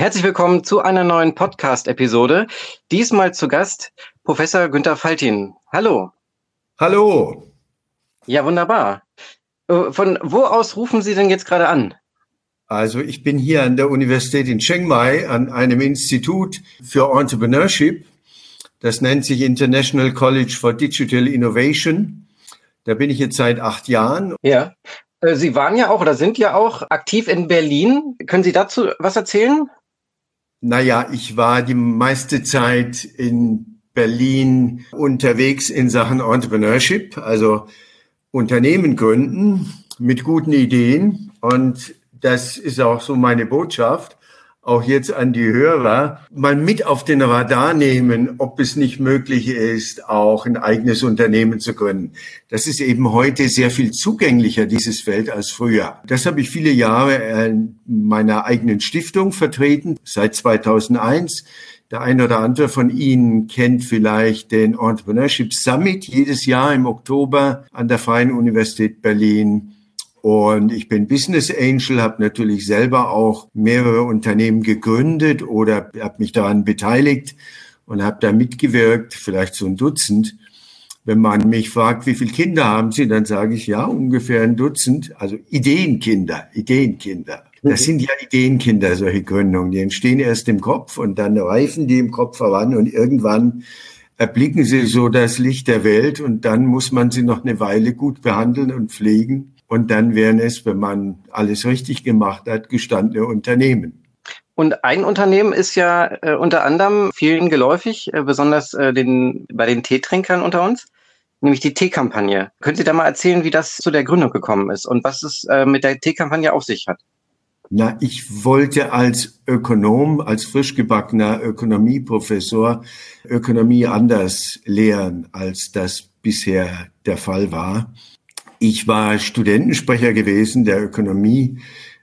Herzlich willkommen zu einer neuen Podcast-Episode. Diesmal zu Gast Professor Günther Faltin. Hallo. Hallo. Ja, wunderbar. Äh, von wo aus rufen Sie denn jetzt gerade an? Also ich bin hier an der Universität in Chiang Mai an einem Institut für Entrepreneurship. Das nennt sich International College for Digital Innovation. Da bin ich jetzt seit acht Jahren. Ja. Äh, Sie waren ja auch oder sind ja auch aktiv in Berlin. Können Sie dazu was erzählen? Naja, ich war die meiste Zeit in Berlin unterwegs in Sachen Entrepreneurship, also Unternehmen gründen mit guten Ideen. Und das ist auch so meine Botschaft auch jetzt an die Hörer, mal mit auf den Radar nehmen, ob es nicht möglich ist, auch ein eigenes Unternehmen zu gründen. Das ist eben heute sehr viel zugänglicher, dieses Feld, als früher. Das habe ich viele Jahre in meiner eigenen Stiftung vertreten, seit 2001. Der eine oder andere von Ihnen kennt vielleicht den Entrepreneurship Summit jedes Jahr im Oktober an der Freien Universität Berlin. Und ich bin Business Angel, habe natürlich selber auch mehrere Unternehmen gegründet oder habe mich daran beteiligt und habe da mitgewirkt, vielleicht so ein Dutzend. Wenn man mich fragt, wie viele Kinder haben Sie, dann sage ich ja, ungefähr ein Dutzend. Also Ideenkinder, Ideenkinder. Das sind ja Ideenkinder, solche Gründungen. Die entstehen erst im Kopf und dann reifen die im Kopf heran und irgendwann erblicken sie so das Licht der Welt und dann muss man sie noch eine Weile gut behandeln und pflegen. Und dann wären es, wenn man alles richtig gemacht hat, gestandene Unternehmen. Und ein Unternehmen ist ja äh, unter anderem vielen geläufig, äh, besonders äh, den, bei den Teetrinkern unter uns, nämlich die Teekampagne. Können Sie da mal erzählen, wie das zu der Gründung gekommen ist und was es äh, mit der Teekampagne auf sich hat? Na, ich wollte als Ökonom, als frisch gebackener Ökonomieprofessor Ökonomie anders lehren, als das bisher der Fall war. Ich war Studentensprecher gewesen der Ökonomie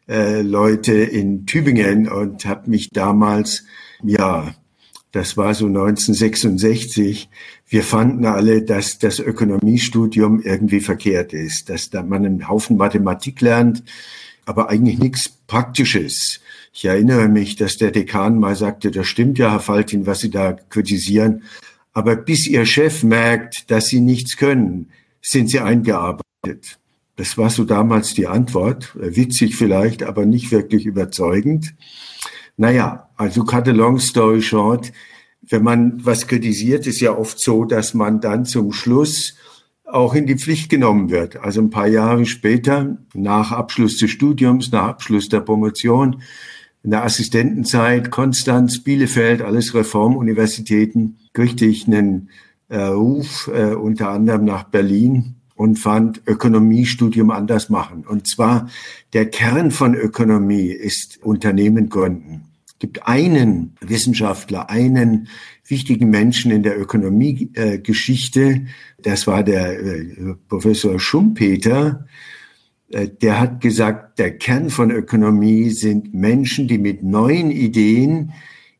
äh, in Tübingen und habe mich damals, ja, das war so 1966, wir fanden alle, dass das Ökonomiestudium irgendwie verkehrt ist, dass da man einen Haufen Mathematik lernt, aber eigentlich nichts Praktisches. Ich erinnere mich, dass der Dekan mal sagte, das stimmt ja, Herr Faltin, was Sie da kritisieren, aber bis Ihr Chef merkt, dass Sie nichts können, sind Sie eingearbeitet. Das war so damals die Antwort. Witzig vielleicht, aber nicht wirklich überzeugend. Naja, also cut a long story short. Wenn man was kritisiert, ist ja oft so, dass man dann zum Schluss auch in die Pflicht genommen wird. Also ein paar Jahre später, nach Abschluss des Studiums, nach Abschluss der Promotion, in der Assistentenzeit, Konstanz, Bielefeld, alles Reformuniversitäten, kriegte ich einen äh, Ruf, äh, unter anderem nach Berlin, und fand Ökonomiestudium anders machen. Und zwar der Kern von Ökonomie ist Unternehmen gründen. Es gibt einen Wissenschaftler, einen wichtigen Menschen in der Ökonomiegeschichte, das war der äh, Professor Schumpeter, äh, der hat gesagt, der Kern von Ökonomie sind Menschen, die mit neuen Ideen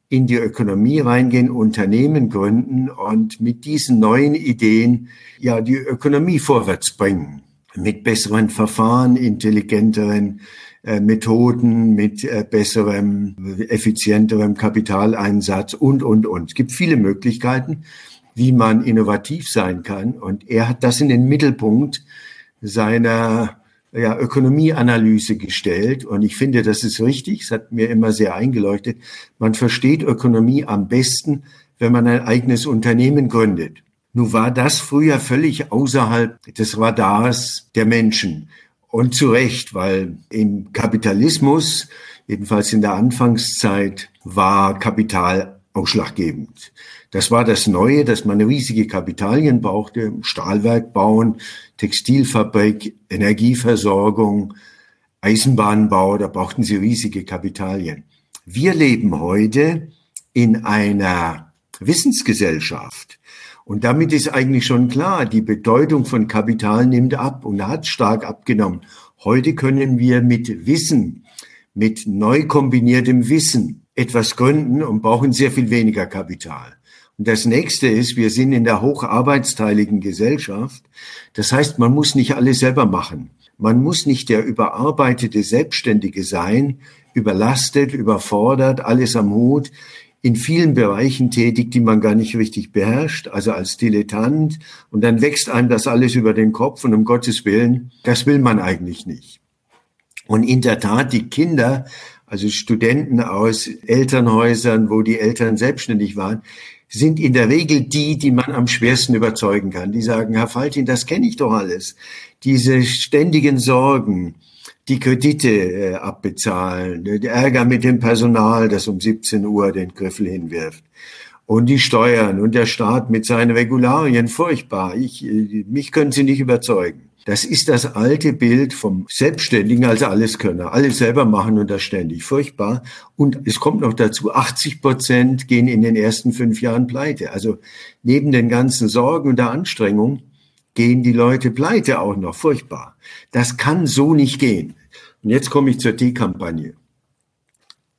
in die Ökonomie reingehen, Unternehmen gründen und mit diesen neuen Ideen ja die Ökonomie vorwärts bringen. Mit besseren Verfahren, intelligenteren äh, Methoden, mit äh, besserem, effizienterem Kapitaleinsatz und, und, und. Es gibt viele Möglichkeiten, wie man innovativ sein kann. Und er hat das in den Mittelpunkt seiner ja, Ökonomieanalyse gestellt und ich finde, das ist richtig. Es hat mir immer sehr eingeleuchtet. Man versteht Ökonomie am besten, wenn man ein eigenes Unternehmen gründet. Nun war das früher völlig außerhalb des Radars der Menschen. Und zu Recht, weil im Kapitalismus, jedenfalls in der Anfangszeit, war Kapital ausschlaggebend. Das war das Neue, dass man riesige Kapitalien brauchte, Stahlwerk bauen, Textilfabrik, Energieversorgung, Eisenbahnbau, da brauchten sie riesige Kapitalien. Wir leben heute in einer Wissensgesellschaft. Und damit ist eigentlich schon klar, die Bedeutung von Kapital nimmt ab und hat stark abgenommen. Heute können wir mit Wissen, mit neu kombiniertem Wissen etwas gründen und brauchen sehr viel weniger Kapital. Und das nächste ist, wir sind in der hocharbeitsteiligen Gesellschaft. Das heißt, man muss nicht alles selber machen. Man muss nicht der überarbeitete Selbstständige sein, überlastet, überfordert, alles am Hut, in vielen Bereichen tätig, die man gar nicht richtig beherrscht, also als Dilettant. Und dann wächst einem das alles über den Kopf und um Gottes Willen, das will man eigentlich nicht. Und in der Tat, die Kinder, also Studenten aus Elternhäusern, wo die Eltern selbstständig waren, sind in der Regel die, die man am schwersten überzeugen kann. Die sagen, Herr Faltin, das kenne ich doch alles. Diese ständigen Sorgen, die Kredite äh, abbezahlen, der Ärger mit dem Personal, das um 17 Uhr den Griffel hinwirft. Und die Steuern und der Staat mit seinen Regularien, furchtbar. Ich, äh, mich können Sie nicht überzeugen. Das ist das alte Bild vom Selbstständigen als Alleskönner. Alles selber machen und das ständig. Furchtbar. Und es kommt noch dazu, 80 Prozent gehen in den ersten fünf Jahren pleite. Also neben den ganzen Sorgen und der Anstrengung gehen die Leute pleite auch noch. Furchtbar. Das kann so nicht gehen. Und jetzt komme ich zur T-Kampagne.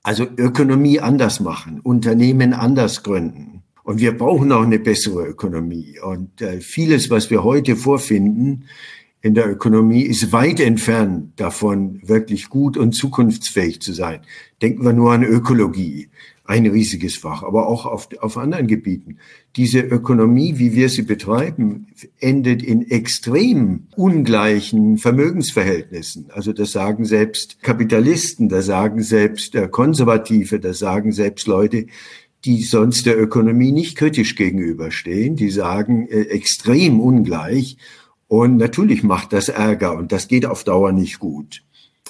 Also Ökonomie anders machen, Unternehmen anders gründen. Und wir brauchen auch eine bessere Ökonomie. Und äh, vieles, was wir heute vorfinden, in der Ökonomie ist weit entfernt davon, wirklich gut und zukunftsfähig zu sein. Denken wir nur an Ökologie, ein riesiges Fach, aber auch auf, auf anderen Gebieten. Diese Ökonomie, wie wir sie betreiben, endet in extrem ungleichen Vermögensverhältnissen. Also das sagen selbst Kapitalisten, das sagen selbst äh, Konservative, das sagen selbst Leute, die sonst der Ökonomie nicht kritisch gegenüberstehen. Die sagen äh, extrem ungleich. Und natürlich macht das Ärger und das geht auf Dauer nicht gut.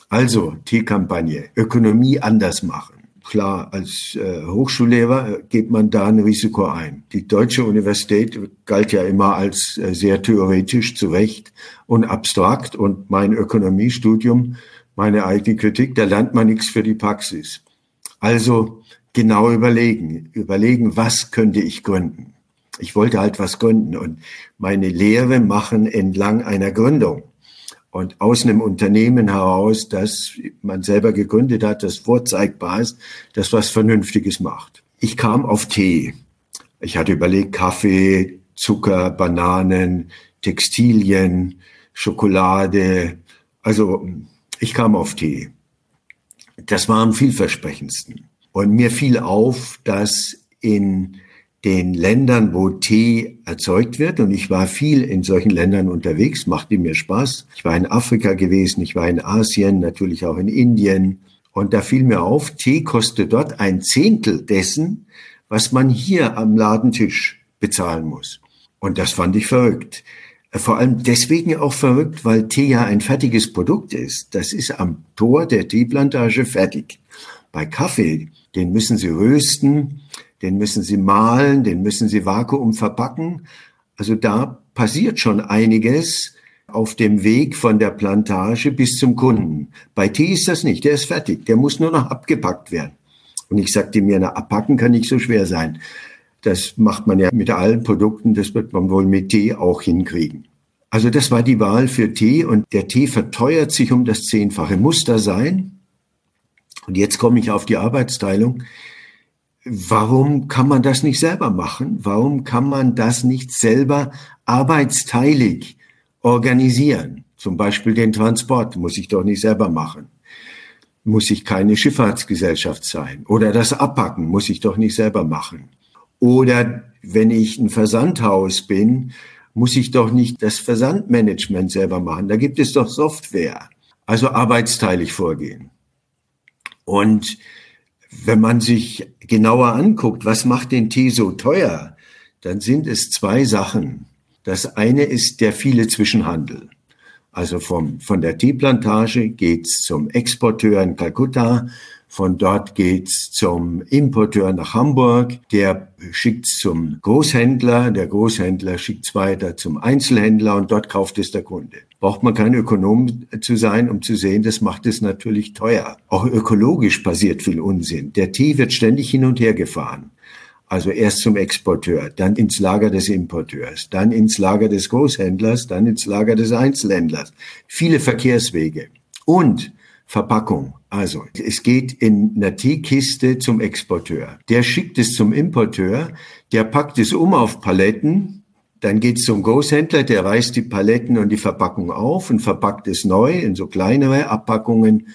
Also T-Kampagne, Ökonomie anders machen. Klar, als äh, Hochschullehrer äh, geht man da ein Risiko ein. Die deutsche Universität galt ja immer als äh, sehr theoretisch zu Recht und abstrakt und mein Ökonomiestudium, meine eigene Kritik, da lernt man nichts für die Praxis. Also genau überlegen, überlegen, was könnte ich gründen? Ich wollte halt was gründen und meine Lehre machen entlang einer Gründung. Und aus einem Unternehmen heraus, das man selber gegründet hat, das vorzeigbar ist, das was Vernünftiges macht. Ich kam auf Tee. Ich hatte überlegt, Kaffee, Zucker, Bananen, Textilien, Schokolade. Also ich kam auf Tee. Das war am vielversprechendsten. Und mir fiel auf, dass in den Ländern, wo Tee erzeugt wird. Und ich war viel in solchen Ländern unterwegs, machte mir Spaß. Ich war in Afrika gewesen, ich war in Asien, natürlich auch in Indien. Und da fiel mir auf, Tee kostet dort ein Zehntel dessen, was man hier am Ladentisch bezahlen muss. Und das fand ich verrückt. Vor allem deswegen auch verrückt, weil Tee ja ein fertiges Produkt ist. Das ist am Tor der Teeplantage fertig. Bei Kaffee, den müssen Sie rösten, den müssen Sie mahlen, den müssen Sie vakuum verpacken. Also da passiert schon einiges auf dem Weg von der Plantage bis zum Kunden. Bei Tee ist das nicht, der ist fertig, der muss nur noch abgepackt werden. Und ich sagte mir, na, abpacken kann nicht so schwer sein. Das macht man ja mit allen Produkten, das wird man wohl mit Tee auch hinkriegen. Also das war die Wahl für Tee und der Tee verteuert sich um das Zehnfache. Muss da sein? Und jetzt komme ich auf die Arbeitsteilung warum kann man das nicht selber machen? Warum kann man das nicht selber arbeitsteilig organisieren? Zum Beispiel den Transport muss ich doch nicht selber machen. Muss ich keine Schifffahrtsgesellschaft sein? Oder das Abpacken muss ich doch nicht selber machen. Oder wenn ich ein Versandhaus bin, muss ich doch nicht das Versandmanagement selber machen. Da gibt es doch Software. Also arbeitsteilig vorgehen. Und wenn man sich genauer anguckt, was macht den Tee so teuer, dann sind es zwei Sachen. Das eine ist der viele Zwischenhandel. Also vom, von der Teeplantage geht's zum Exporteur in Kalkutta, von dort geht's zum Importeur nach Hamburg, der schickt's zum Großhändler, der Großhändler schickt's weiter zum Einzelhändler und dort kauft es der Kunde. Braucht man kein Ökonom zu sein, um zu sehen, das macht es natürlich teuer. Auch ökologisch passiert viel Unsinn. Der Tee wird ständig hin und her gefahren. Also erst zum Exporteur, dann ins Lager des Importeurs, dann ins Lager des Großhändlers, dann ins Lager des Einzelhändlers. Viele Verkehrswege. Und Verpackung. Also, es geht in einer Teekiste zum Exporteur. Der schickt es zum Importeur, der packt es um auf Paletten Dann geht's zum Großhändler, der reißt die Paletten und die Verpackung auf und verpackt es neu in so kleinere Abpackungen,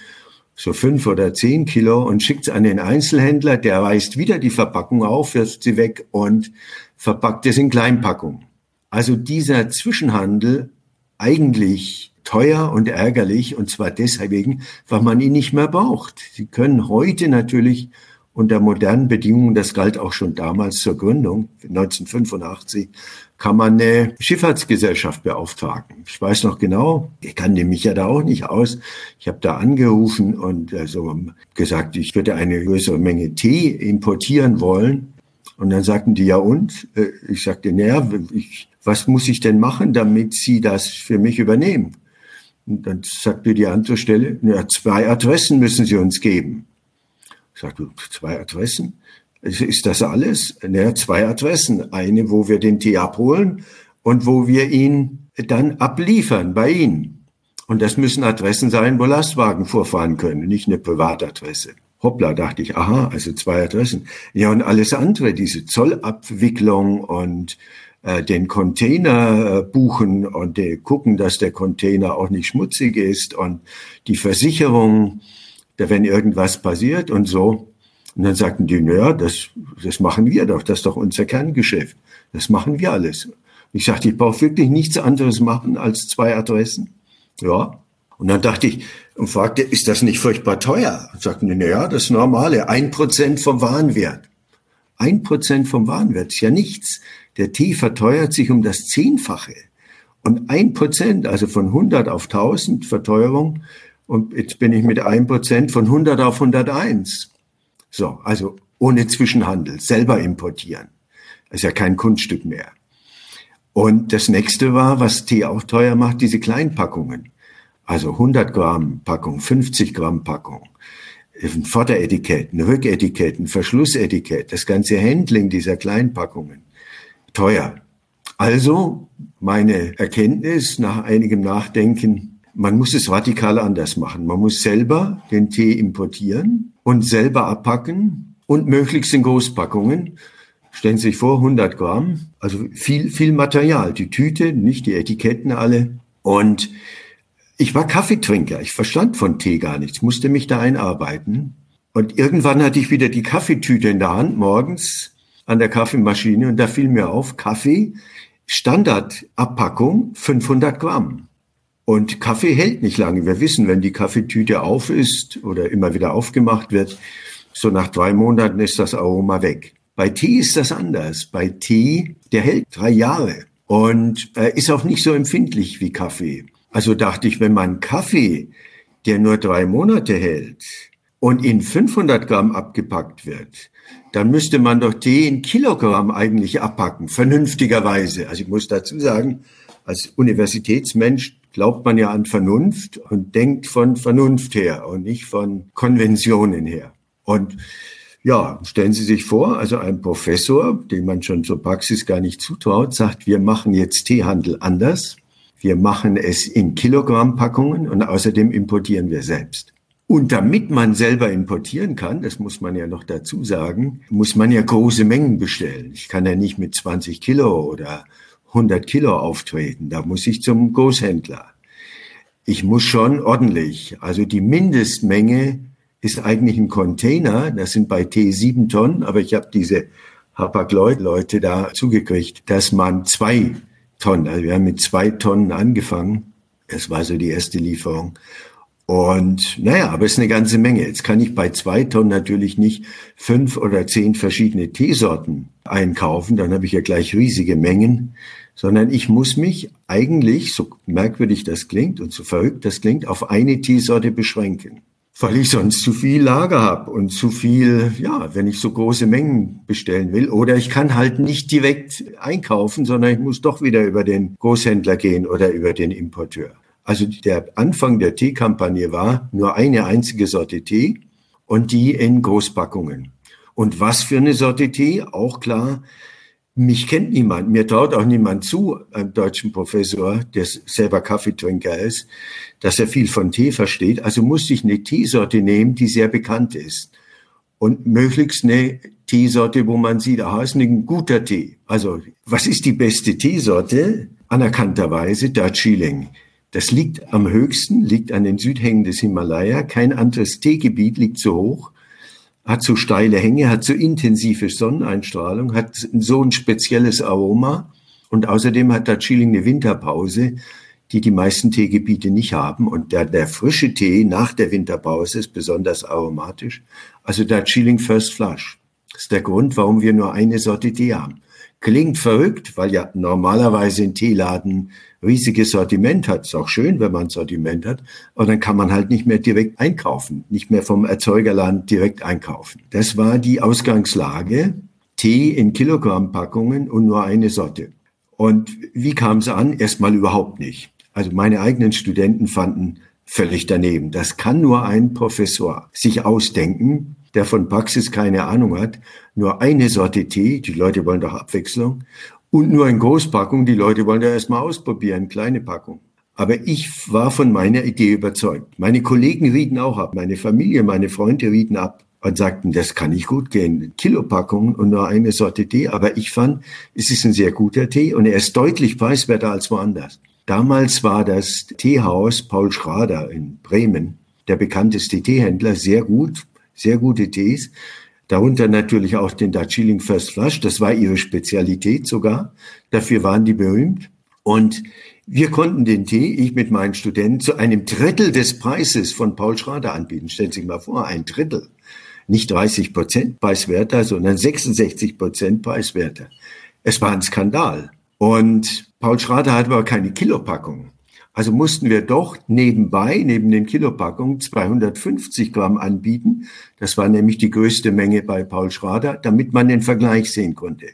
so fünf oder zehn Kilo und schickt es an den Einzelhändler, der reißt wieder die Verpackung auf, wirft sie weg und verpackt es in Kleinpackungen. Also dieser Zwischenhandel eigentlich teuer und ärgerlich und zwar deswegen, weil man ihn nicht mehr braucht. Sie können heute natürlich unter modernen Bedingungen, das galt auch schon damals zur Gründung, 1985, kann man eine Schifffahrtsgesellschaft beauftragen. Ich weiß noch genau, ich kannte mich ja da auch nicht aus. Ich habe da angerufen und also gesagt, ich würde eine größere Menge Tee importieren wollen. Und dann sagten die, ja und? Äh, ich sagte, naja, ich, was muss ich denn machen, damit Sie das für mich übernehmen? Und dann sagte die andere Stelle, ja, zwei Adressen müssen Sie uns geben. Ich sagte, zwei Adressen? Ist das alles? Ja, zwei Adressen. Eine, wo wir den Tee abholen und wo wir ihn dann abliefern bei Ihnen. Und das müssen Adressen sein, wo Lastwagen vorfahren können, nicht eine Privatadresse. Hoppla, dachte ich, aha, also zwei Adressen. Ja, und alles andere, diese Zollabwicklung und den Container äh, buchen und äh, gucken, dass der Container auch nicht schmutzig ist und die Versicherung, wenn irgendwas passiert und so. Und dann sagten die, naja, das, das machen wir doch, das ist doch unser Kerngeschäft. Das machen wir alles. Ich sagte, ich brauche wirklich nichts anderes machen als zwei Adressen. Ja. Und dann dachte ich und fragte, ist das nicht furchtbar teuer? Und sagten die, naja, das Normale, ein Prozent vom Warenwert. Ein Prozent vom Warenwert ist ja nichts. Der Tee verteuert sich um das Zehnfache. Und ein Prozent, also von 100 auf 1000 Verteuerung, und jetzt bin ich mit ein Prozent von 100 auf 101. So, also ohne Zwischenhandel, selber importieren. Das ist ja kein Kunststück mehr. Und das nächste war, was Tee auch teuer macht, diese Kleinpackungen. Also 100 Gramm Packung, 50 Gramm Packung, ein Vorderetikett, ein Rücketikett, ein Verschlussetikett, das ganze Handling dieser Kleinpackungen teuer. Also meine Erkenntnis nach einigem Nachdenken, man muss es radikal anders machen. Man muss selber den Tee importieren und selber abpacken und möglichst in Großpackungen. Stellen Sie sich vor, 100 Gramm, also viel, viel Material. Die Tüte, nicht die Etiketten alle. Und ich war Kaffeetrinker. Ich verstand von Tee gar nichts, musste mich da einarbeiten. Und irgendwann hatte ich wieder die Kaffeetüte in der Hand morgens an der Kaffeemaschine und da fiel mir auf, Kaffee, Standardabpackung 500 Gramm. Und Kaffee hält nicht lange. Wir wissen, wenn die Kaffeetüte auf ist oder immer wieder aufgemacht wird, so nach drei Monaten ist das Aroma weg. Bei Tee ist das anders. Bei Tee, der hält drei Jahre und äh, ist auch nicht so empfindlich wie Kaffee. Also dachte ich, wenn man Kaffee, der nur drei Monate hält und in 500 Gramm abgepackt wird, dann müsste man doch den Kilogramm eigentlich abpacken, vernünftigerweise. Also ich muss dazu sagen, als Universitätsmensch glaubt man ja an Vernunft und denkt von Vernunft her und nicht von Konventionen her. Und ja, stellen Sie sich vor, also ein Professor, dem man schon zur Praxis gar nicht zutraut, sagt, wir machen jetzt Teehandel anders. Wir machen es in Kilogrammpackungen und außerdem importieren wir selbst. Und damit man selber importieren kann, das muss man ja noch dazu sagen, muss man ja große Mengen bestellen. Ich kann ja nicht mit 20 Kilo oder 100 Kilo auftreten. Da muss ich zum Großhändler. Ich muss schon ordentlich. Also die Mindestmenge ist eigentlich ein Container. Das sind bei T sieben Tonnen, aber ich habe diese Hapag-Leute da zugekriegt, dass man zwei Tonnen, also wir haben mit zwei Tonnen angefangen. Das war so die erste Lieferung. Und naja, aber es ist eine ganze Menge. Jetzt kann ich bei zwei Tonnen natürlich nicht fünf oder zehn verschiedene Teesorten einkaufen, dann habe ich ja gleich riesige Mengen, sondern ich muss mich eigentlich, so merkwürdig das klingt und so verrückt das klingt, auf eine Teesorte beschränken. Weil ich sonst zu viel Lager habe und zu viel, ja, wenn ich so große Mengen bestellen will. Oder ich kann halt nicht direkt einkaufen, sondern ich muss doch wieder über den Großhändler gehen oder über den Importeur. Also der Anfang der Teekampagne war nur eine einzige Sorte Tee und die in Großpackungen. Und was für eine Sorte Tee? Auch klar, mich kennt niemand, mir traut auch niemand zu, einem deutschen Professor, der selber Kaffeetrinker ist, dass er viel von Tee versteht. Also musste ich eine Teesorte nehmen, die sehr bekannt ist. und möglichst eine Teesorte, wo man sieht, aha, ist ein guter Tee. Also, was ist die beste Teesorte? Anerkannterweise Darjeeling. Das liegt am höchsten, liegt an den Südhängen des Himalaya. Kein anderes Teegebiet liegt so hoch, hat so steile Hänge, hat so intensive Sonneneinstrahlung, hat so ein spezielles Aroma. Und außerdem hat Darjeeling eine Winterpause, die die meisten Teegebiete nicht haben. Und der, der frische Tee nach der Winterpause ist besonders aromatisch. Also der Chilling First Flush. Das ist der Grund, warum wir nur eine Sorte Tee haben. Klingt verrückt, weil ja normalerweise ein Teeladen riesiges Sortiment hat. Ist auch schön, wenn man ein Sortiment hat. Aber dann kann man halt nicht mehr direkt einkaufen, nicht mehr vom Erzeugerland direkt einkaufen. Das war die Ausgangslage. Tee in Kilogrammpackungen und nur eine Sorte. Und wie kam es an? Erstmal überhaupt nicht. Also meine eigenen Studenten fanden völlig daneben. Das kann nur ein Professor sich ausdenken, der von Praxis keine Ahnung hat. Nur eine Sorte Tee, die Leute wollen doch Abwechslung. Und nur in Großpackung, die Leute wollen da erstmal ausprobieren, kleine Packung. Aber ich war von meiner Idee überzeugt. Meine Kollegen rieten auch ab, meine Familie, meine Freunde rieten ab und sagten, das kann nicht gut gehen. Kilopackungen und nur eine Sorte Tee. Aber ich fand, es ist ein sehr guter Tee und er ist deutlich preiswerter als woanders. Damals war das Teehaus Paul Schrader in Bremen, der bekannteste Teehändler, sehr gut, sehr gute Tees. Darunter natürlich auch den Darjeeling First Flush. Das war ihre Spezialität sogar. Dafür waren die berühmt. Und wir konnten den Tee, ich mit meinen Studenten, zu einem Drittel des Preises von Paul Schrader anbieten. Stellen Sie sich mal vor, ein Drittel. Nicht 30 Prozent preiswerter, sondern 66 Prozent preiswerter. Es war ein Skandal. Und Paul Schrader hat aber keine Kilopackung. Also mussten wir doch nebenbei, neben den Kilopackungen, 250 Gramm anbieten. Das war nämlich die größte Menge bei Paul Schrader, damit man den Vergleich sehen konnte.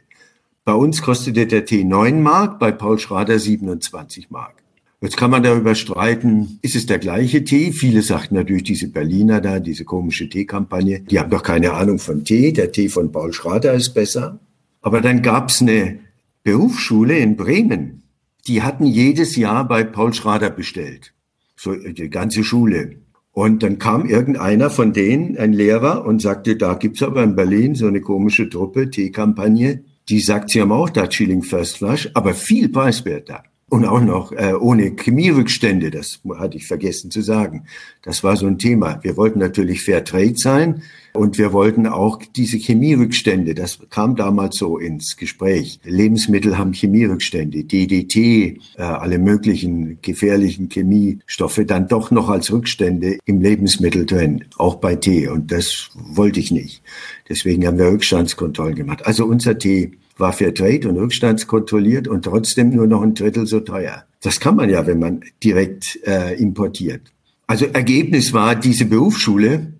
Bei uns kostete der Tee 9 Mark, bei Paul Schrader 27 Mark. Jetzt kann man darüber streiten, ist es der gleiche Tee? Viele sagten natürlich, diese Berliner da, diese komische Teekampagne, die haben doch keine Ahnung von Tee. Der Tee von Paul Schrader ist besser. Aber dann gab es eine Berufsschule in Bremen, die hatten jedes Jahr bei Paul Schrader bestellt. So die ganze Schule. Und dann kam irgendeiner von denen, ein Lehrer, und sagte, da gibt's aber in Berlin so eine komische Truppe, Teekampagne, die sagt, sie haben auch da Chilling First Flush, aber viel preiswerter. Und auch noch äh, ohne Chemierückstände, das hatte ich vergessen zu sagen. Das war so ein Thema. Wir wollten natürlich Fair Trade sein und wir wollten auch diese Chemierückstände, das kam damals so ins Gespräch. Lebensmittel haben Chemierückstände, DDT, äh, alle möglichen gefährlichen Chemiestoffe dann doch noch als Rückstände im Lebensmittel drin, auch bei Tee. Und das wollte ich nicht. Deswegen haben wir Rückstandskontrollen gemacht. Also unser Tee war Fairtrade und rückstandskontrolliert und trotzdem nur noch ein Drittel so teuer. Das kann man ja, wenn man direkt äh, importiert. Also Ergebnis war diese Berufsschule,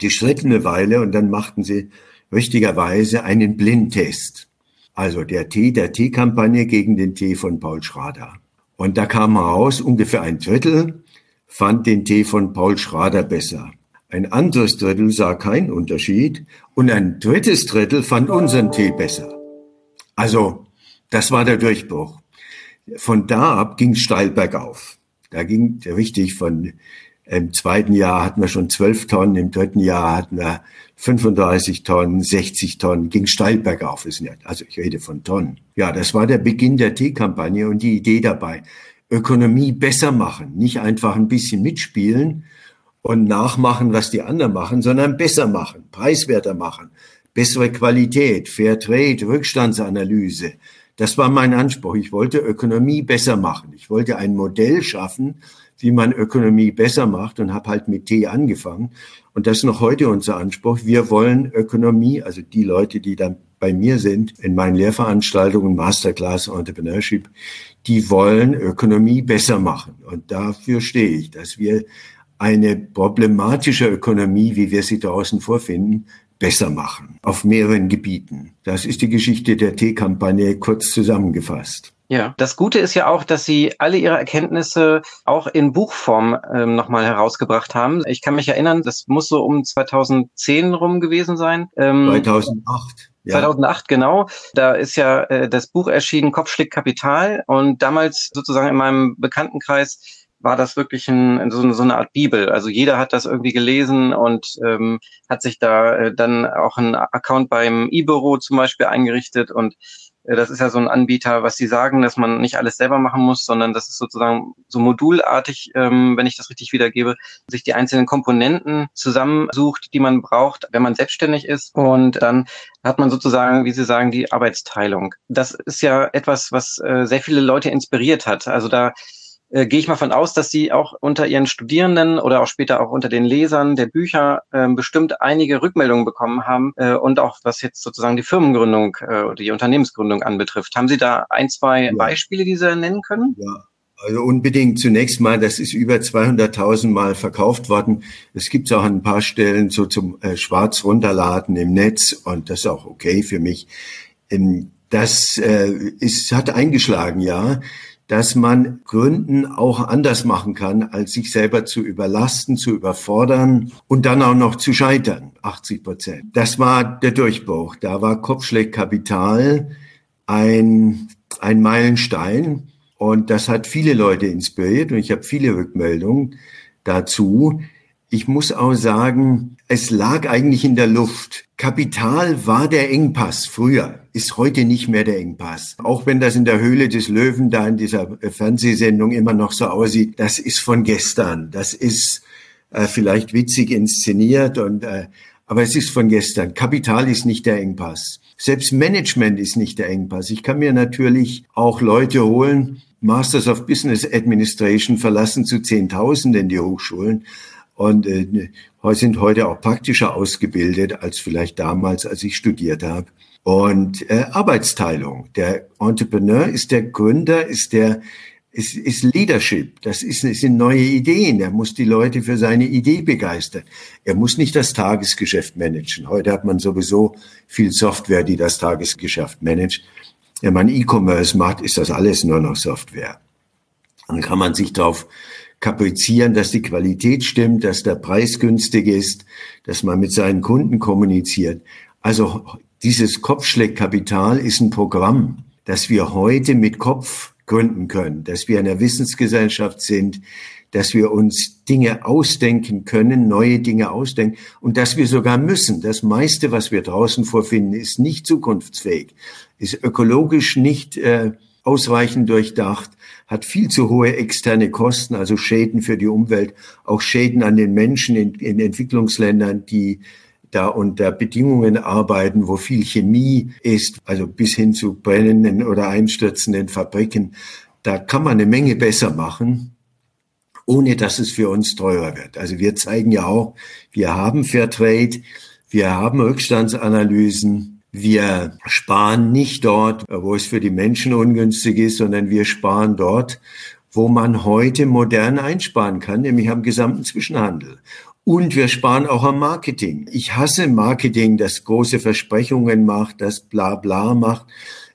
die stritten eine Weile und dann machten sie richtigerweise einen Blindtest. Also der Tee der Teekampagne gegen den Tee von Paul Schrader. Und da kam heraus, ungefähr ein Drittel fand den Tee von Paul Schrader besser. Ein anderes Drittel sah keinen Unterschied und ein drittes Drittel fand unseren Tee besser. Also, das war der Durchbruch. Von da ab ging es steil bergauf. Da ging richtig von im zweiten Jahr hatten wir schon 12 Tonnen, im dritten Jahr hatten wir 35 Tonnen, 60 Tonnen, ging steil bergauf. Also ich rede von Tonnen. Ja, das war der Beginn der Teekampagne und die Idee dabei. Ökonomie besser machen, nicht einfach ein bisschen mitspielen und nachmachen, was die anderen machen, sondern besser machen, preiswerter machen, bessere Qualität, Fair Trade, Rückstandsanalyse. Das war mein Anspruch. Ich wollte Ökonomie besser machen. Ich wollte ein Modell schaffen, wie man Ökonomie besser macht und habe halt mit T angefangen. Und das ist noch heute unser Anspruch. Wir wollen Ökonomie, also die Leute, die dann bei mir sind, in meinen Lehrveranstaltungen, Masterclass Entrepreneurship, die wollen Ökonomie besser machen. Und dafür stehe ich, dass wir eine problematische Ökonomie, wie wir sie draußen vorfinden, besser machen auf mehreren Gebieten. Das ist die Geschichte der T-Kampagne kurz zusammengefasst. Ja, das Gute ist ja auch, dass Sie alle Ihre Erkenntnisse auch in Buchform ähm, nochmal herausgebracht haben. Ich kann mich erinnern, das muss so um 2010 rum gewesen sein. Ähm, 2008. Ja. 2008, genau. Da ist ja äh, das Buch erschienen, Kopfschlick Kapital. Und damals sozusagen in meinem Bekanntenkreis war das wirklich ein, so, so eine Art Bibel. Also jeder hat das irgendwie gelesen und ähm, hat sich da äh, dann auch einen Account beim E-Büro zum Beispiel eingerichtet und äh, das ist ja so ein Anbieter, was sie sagen, dass man nicht alles selber machen muss, sondern das ist sozusagen so modulartig, ähm, wenn ich das richtig wiedergebe, sich die einzelnen Komponenten zusammensucht, die man braucht, wenn man selbstständig ist. Und dann hat man sozusagen, wie Sie sagen, die Arbeitsteilung. Das ist ja etwas, was äh, sehr viele Leute inspiriert hat. Also da äh, gehe ich mal von aus, dass Sie auch unter Ihren Studierenden oder auch später auch unter den Lesern der Bücher äh, bestimmt einige Rückmeldungen bekommen haben äh, und auch was jetzt sozusagen die Firmengründung äh, oder die Unternehmensgründung anbetrifft. Haben Sie da ein, zwei ja. Beispiele, die Sie nennen können? Ja. Also unbedingt zunächst mal, das ist über 200.000 Mal verkauft worden. Es gibt auch an ein paar Stellen so zum äh, Schwarz runterladen im Netz und das ist auch okay für mich. Ähm, das äh, ist, hat eingeschlagen, ja dass man Gründen auch anders machen kann, als sich selber zu überlasten, zu überfordern und dann auch noch zu scheitern. 80 Prozent. Das war der Durchbruch. Da war Kopfschläg Kapital ein, ein Meilenstein. Und das hat viele Leute inspiriert und ich habe viele Rückmeldungen dazu. Ich muss auch sagen, es lag eigentlich in der Luft. Kapital war der Engpass früher, ist heute nicht mehr der Engpass. Auch wenn das in der Höhle des Löwen da in dieser Fernsehsendung immer noch so aussieht, das ist von gestern. Das ist äh, vielleicht witzig inszeniert und äh, aber es ist von gestern. Kapital ist nicht der Engpass. Selbst Management ist nicht der Engpass. Ich kann mir natürlich auch Leute holen, Masters of Business Administration verlassen zu Zehntausenden die Hochschulen und äh, sind heute auch praktischer ausgebildet als vielleicht damals, als ich studiert habe. Und äh, Arbeitsteilung. Der Entrepreneur ist der Gründer, ist der ist, ist Leadership. Das ist sind neue Ideen. Er muss die Leute für seine Idee begeistern. Er muss nicht das Tagesgeschäft managen. Heute hat man sowieso viel Software, die das Tagesgeschäft managt. Wenn man E-Commerce macht, ist das alles nur noch Software. Dann kann man sich darauf kaprizieren, dass die Qualität stimmt, dass der Preis günstig ist, dass man mit seinen Kunden kommuniziert. Also dieses Kopfschlägkapital ist ein Programm, das wir heute mit Kopf gründen können, dass wir eine Wissensgesellschaft sind, dass wir uns Dinge ausdenken können, neue Dinge ausdenken und dass wir sogar müssen. Das meiste, was wir draußen vorfinden, ist nicht zukunftsfähig, ist ökologisch nicht äh, ausreichend durchdacht, hat viel zu hohe externe Kosten, also Schäden für die Umwelt, auch Schäden an den Menschen in, in Entwicklungsländern, die da unter Bedingungen arbeiten, wo viel Chemie ist, also bis hin zu brennenden oder einstürzenden Fabriken. Da kann man eine Menge besser machen, ohne dass es für uns teurer wird. Also wir zeigen ja auch, wir haben Fairtrade, wir haben Rückstandsanalysen, wir sparen nicht dort, wo es für die Menschen ungünstig ist, sondern wir sparen dort, wo man heute modern einsparen kann, nämlich am gesamten Zwischenhandel. Und wir sparen auch am Marketing. Ich hasse Marketing, das große Versprechungen macht, das bla bla macht.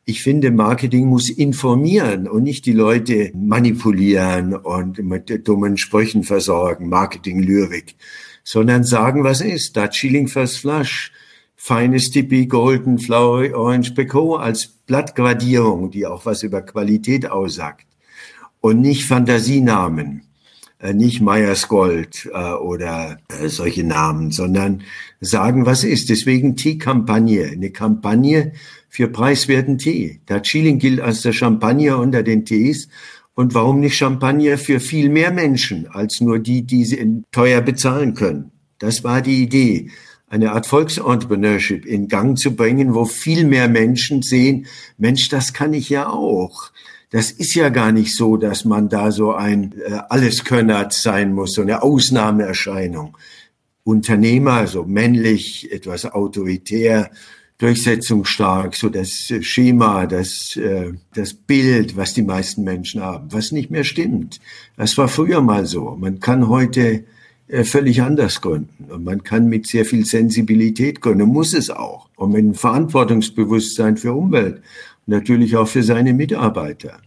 Ich finde, Marketing muss informieren und nicht die Leute manipulieren und mit dummen Sprüchen versorgen, Marketing-Lyrik, sondern sagen, was ist. Da Chilling First Flush feines Tippi, Golden, Flowery, Orange, Pecot als Blattgradierung, die auch was über Qualität aussagt. Und nicht Fantasienamen, äh, nicht Meyers Gold äh, oder äh, solche Namen, sondern sagen, was ist. Deswegen Tee-Kampagne, eine Kampagne für preiswerten Tee. Da Chilling gilt als der Champagner unter den Tees. Und warum nicht Champagner für viel mehr Menschen als nur die, die sie teuer bezahlen können? Das war die Idee eine Art Volksentrepreneurship in Gang zu bringen, wo viel mehr Menschen sehen, Mensch, das kann ich ja auch. Das ist ja gar nicht so, dass man da so ein äh, Alleskönner sein muss, so eine Ausnahmeerscheinung. Unternehmer, so männlich, etwas autoritär, durchsetzungsstark, so das Schema, das, äh, das Bild, was die meisten Menschen haben, was nicht mehr stimmt. Das war früher mal so. Man kann heute völlig anders gründen. Und man kann mit sehr viel Sensibilität gründen, muss es auch. Und mit einem Verantwortungsbewusstsein für Umwelt und natürlich auch für seine Mitarbeiter.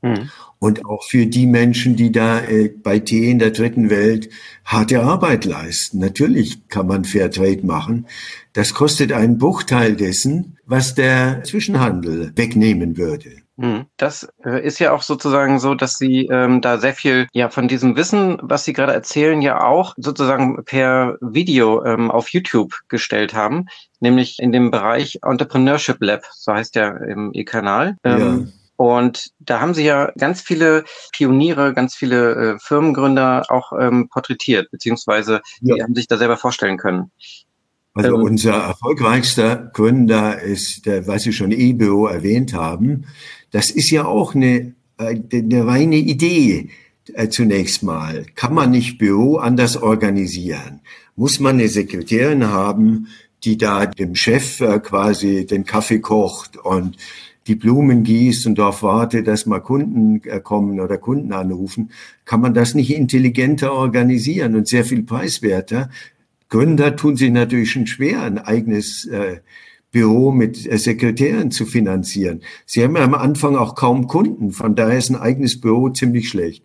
Mhm. Und auch für die Menschen, die da äh, bei Tee in der dritten Welt harte Arbeit leisten. Natürlich kann man Fairtrade machen. Das kostet einen Bruchteil dessen, was der Zwischenhandel wegnehmen würde. Hm. Das äh, ist ja auch sozusagen so, dass Sie ähm, da sehr viel ja von diesem Wissen, was Sie gerade erzählen, ja auch sozusagen per Video ähm, auf YouTube gestellt haben, nämlich in dem Bereich Entrepreneurship Lab, so heißt ja im Ihr Kanal. Ähm, ja. Und da haben Sie ja ganz viele Pioniere, ganz viele äh, Firmengründer auch ähm, porträtiert, beziehungsweise ja. die haben sich da selber vorstellen können. Also ähm, unser erfolgreichster Gründer ist, der, was Sie schon EBO erwähnt haben, das ist ja auch eine, äh, eine reine Idee äh, zunächst mal. Kann man nicht Büro anders organisieren? Muss man eine Sekretärin haben, die da dem Chef äh, quasi den Kaffee kocht und die Blumen gießt und darauf wartet, dass mal Kunden kommen oder Kunden anrufen, kann man das nicht intelligenter organisieren und sehr viel preiswerter. Gründer tun sich natürlich schon schwer, ein eigenes äh, Büro mit äh, Sekretären zu finanzieren. Sie haben ja am Anfang auch kaum Kunden, von daher ist ein eigenes Büro ziemlich schlecht.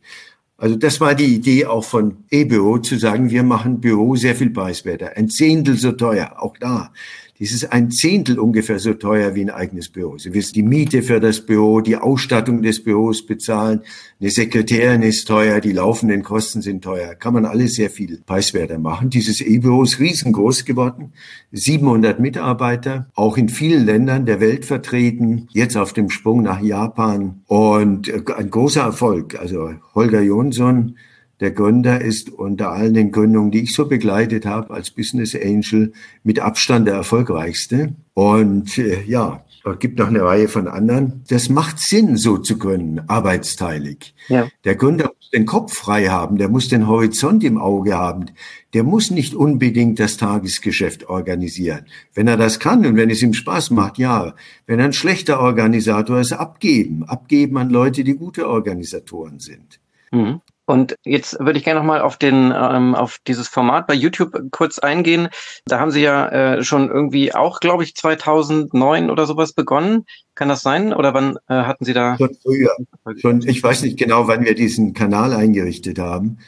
Also das war die Idee auch von E-Büro, zu sagen, wir machen Büro sehr viel preiswerter, ein Zehntel so teuer, auch da. Dies ist ein Zehntel ungefähr so teuer wie ein eigenes Büro. Sie wissen, die Miete für das Büro, die Ausstattung des Büros bezahlen, eine Sekretärin ist teuer, die laufenden Kosten sind teuer. Kann man alles sehr viel preiswerter machen. Dieses E-Büro ist riesengroß geworden. 700 Mitarbeiter, auch in vielen Ländern der Welt vertreten, jetzt auf dem Sprung nach Japan und ein großer Erfolg. Also Holger Jonsson, der Gründer ist unter allen den Gründungen, die ich so begleitet habe als Business Angel, mit Abstand der erfolgreichste. Und äh, ja, es gibt noch eine Reihe von anderen. Das macht Sinn, so zu gründen, arbeitsteilig. Ja. Der Gründer muss den Kopf frei haben, der muss den Horizont im Auge haben. Der muss nicht unbedingt das Tagesgeschäft organisieren. Wenn er das kann und wenn es ihm Spaß macht, ja. Wenn er ein schlechter Organisator ist, abgeben. Abgeben an Leute, die gute Organisatoren sind. Mhm. Und jetzt würde ich gerne nochmal auf den, ähm, auf dieses Format bei YouTube kurz eingehen. Da haben Sie ja äh, schon irgendwie auch, glaube ich, 2009 oder sowas begonnen. Kann das sein? Oder wann äh, hatten Sie da? Schon früher. Schon, ich weiß nicht genau, wann wir diesen Kanal eingerichtet haben.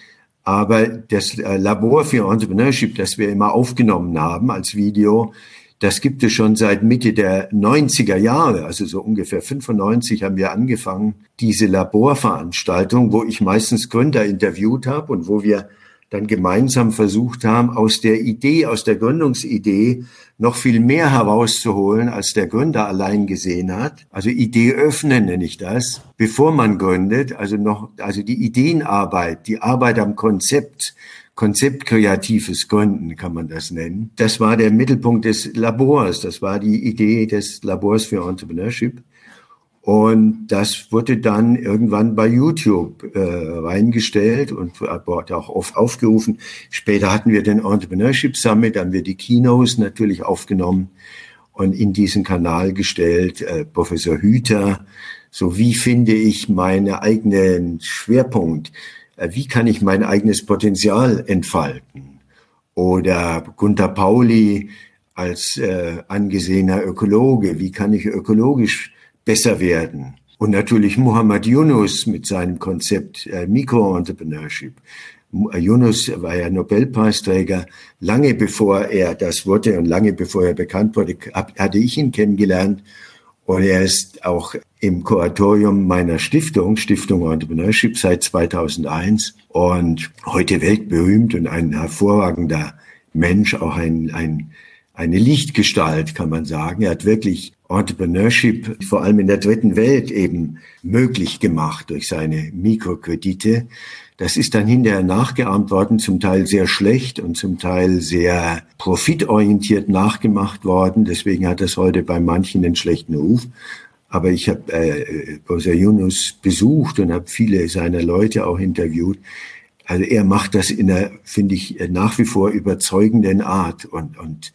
Aber das äh, Labor für Entrepreneurship, das wir immer aufgenommen haben als Video, das gibt es schon seit Mitte der 90er Jahre, also so ungefähr 95 haben wir angefangen, diese Laborveranstaltung, wo ich meistens Gründer interviewt habe und wo wir dann gemeinsam versucht haben, aus der Idee, aus der Gründungsidee noch viel mehr herauszuholen, als der Gründer allein gesehen hat. Also Idee öffnen nenne ich das, bevor man gründet. Also noch, also die Ideenarbeit, die Arbeit am Konzept, konzeptkreatives Gründen kann man das nennen. Das war der Mittelpunkt des Labors. Das war die Idee des Labors für Entrepreneurship. Und das wurde dann irgendwann bei YouTube äh, reingestellt und wurde auch oft aufgerufen. Später hatten wir den Entrepreneurship Summit, haben wir die Keynotes natürlich aufgenommen und in diesen Kanal gestellt. Äh, Professor Hüter, so wie finde ich meinen eigenen Schwerpunkt? Äh, wie kann ich mein eigenes Potenzial entfalten? Oder Gunther Pauli als äh, angesehener Ökologe, wie kann ich ökologisch besser werden? Und natürlich Muhammad Yunus mit seinem Konzept äh, Micro-Entrepreneurship. Äh, Yunus war ja Nobelpreisträger. Lange bevor er das wurde und lange bevor er bekannt wurde, hatte ich ihn kennengelernt. Und er ist auch im Kuratorium meiner Stiftung, Stiftung Entrepreneurship seit 2001 und heute weltberühmt und ein hervorragender Mensch, auch ein, ein, eine Lichtgestalt, kann man sagen. Er hat wirklich Entrepreneurship vor allem in der dritten Welt eben möglich gemacht durch seine Mikrokredite. Das ist dann hinterher nachgeahmt worden, zum Teil sehr schlecht und zum Teil sehr profitorientiert nachgemacht worden. Deswegen hat das heute bei manchen einen schlechten Ruf. Aber ich habe äh, Professor Yunus besucht und habe viele seiner Leute auch interviewt. Also er macht das in einer, finde ich, nach wie vor überzeugenden Art und, und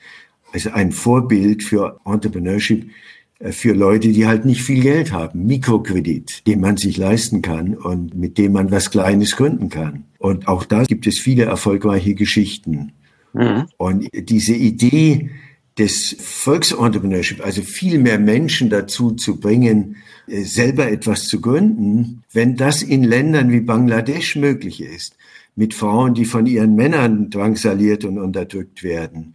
also ein Vorbild für Entrepreneurship, äh, für Leute, die halt nicht viel Geld haben. Mikrokredit, den man sich leisten kann und mit dem man was Kleines gründen kann. Und auch da gibt es viele erfolgreiche Geschichten. Mhm. Und diese Idee des Volksentrepreneurship, also viel mehr Menschen dazu zu bringen, äh, selber etwas zu gründen, wenn das in Ländern wie Bangladesch möglich ist, mit Frauen, die von ihren Männern drangsaliert und unterdrückt werden,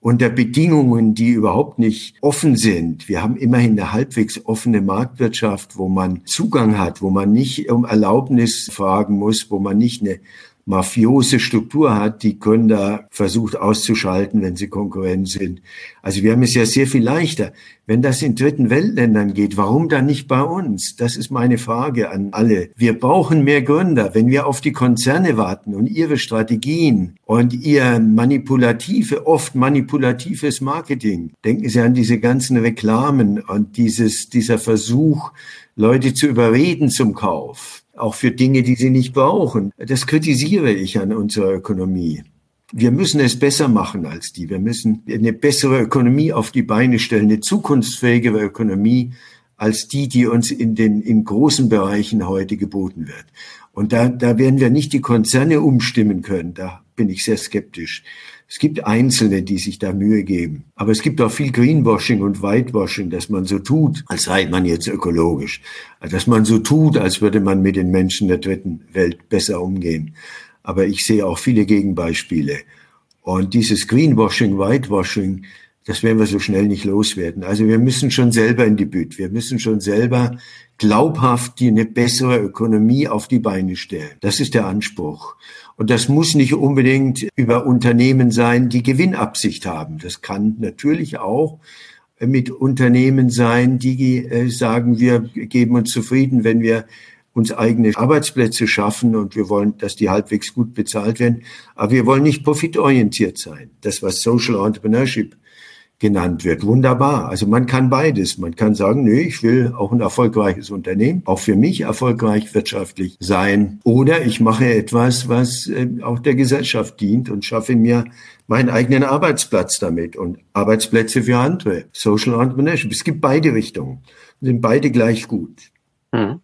unter Bedingungen, die überhaupt nicht offen sind. Wir haben immerhin eine halbwegs offene Marktwirtschaft, wo man Zugang hat, wo man nicht um Erlaubnis fragen muss, wo man nicht eine mafiose Struktur hat, die Gründer versucht auszuschalten, wenn sie Konkurrent sind. Also wir haben es ja sehr viel leichter. Wenn das in dritten Weltländern geht, warum dann nicht bei uns? Das ist meine Frage an alle. Wir brauchen mehr Gründer. Wenn wir auf die Konzerne warten und ihre Strategien und ihr manipulative, oft manipulatives Marketing, denken Sie an diese ganzen Reklamen und dieses, dieser Versuch, Leute zu überreden zum Kauf auch für Dinge, die sie nicht brauchen. Das kritisiere ich an unserer Ökonomie. Wir müssen es besser machen als die. Wir müssen eine bessere Ökonomie auf die Beine stellen, eine zukunftsfähigere Ökonomie als die, die uns in den in großen Bereichen heute geboten wird. Und da, da werden wir nicht die Konzerne umstimmen können. Da bin ich sehr skeptisch. Es gibt Einzelne, die sich da Mühe geben. Aber es gibt auch viel Greenwashing und Whitewashing, dass man so tut, als sei man jetzt ökologisch. Dass man so tut, als würde man mit den Menschen der dritten Welt besser umgehen. Aber ich sehe auch viele Gegenbeispiele. Und dieses Greenwashing, Whitewashing, das werden wir so schnell nicht loswerden. Also wir müssen schon selber in die Bütt. Wir müssen schon selber glaubhaft die eine bessere Ökonomie auf die Beine stellen. Das ist der Anspruch. Und das muss nicht unbedingt über Unternehmen sein, die Gewinnabsicht haben. Das kann natürlich auch mit Unternehmen sein, die äh, sagen, wir geben uns zufrieden, wenn wir uns eigene Arbeitsplätze schaffen und wir wollen, dass die halbwegs gut bezahlt werden. Aber wir wollen nicht profitorientiert sein. Das, was Social Entrepreneurship genannt wird. Wunderbar. Also man kann beides. Man kann sagen, nö, ich will auch ein erfolgreiches Unternehmen, auch für mich erfolgreich wirtschaftlich sein. Oder ich mache etwas, was äh, auch der Gesellschaft dient und schaffe mir meinen eigenen Arbeitsplatz damit und Arbeitsplätze für andere. Social Entrepreneurship. Es gibt beide Richtungen. Sind beide gleich gut. Hm.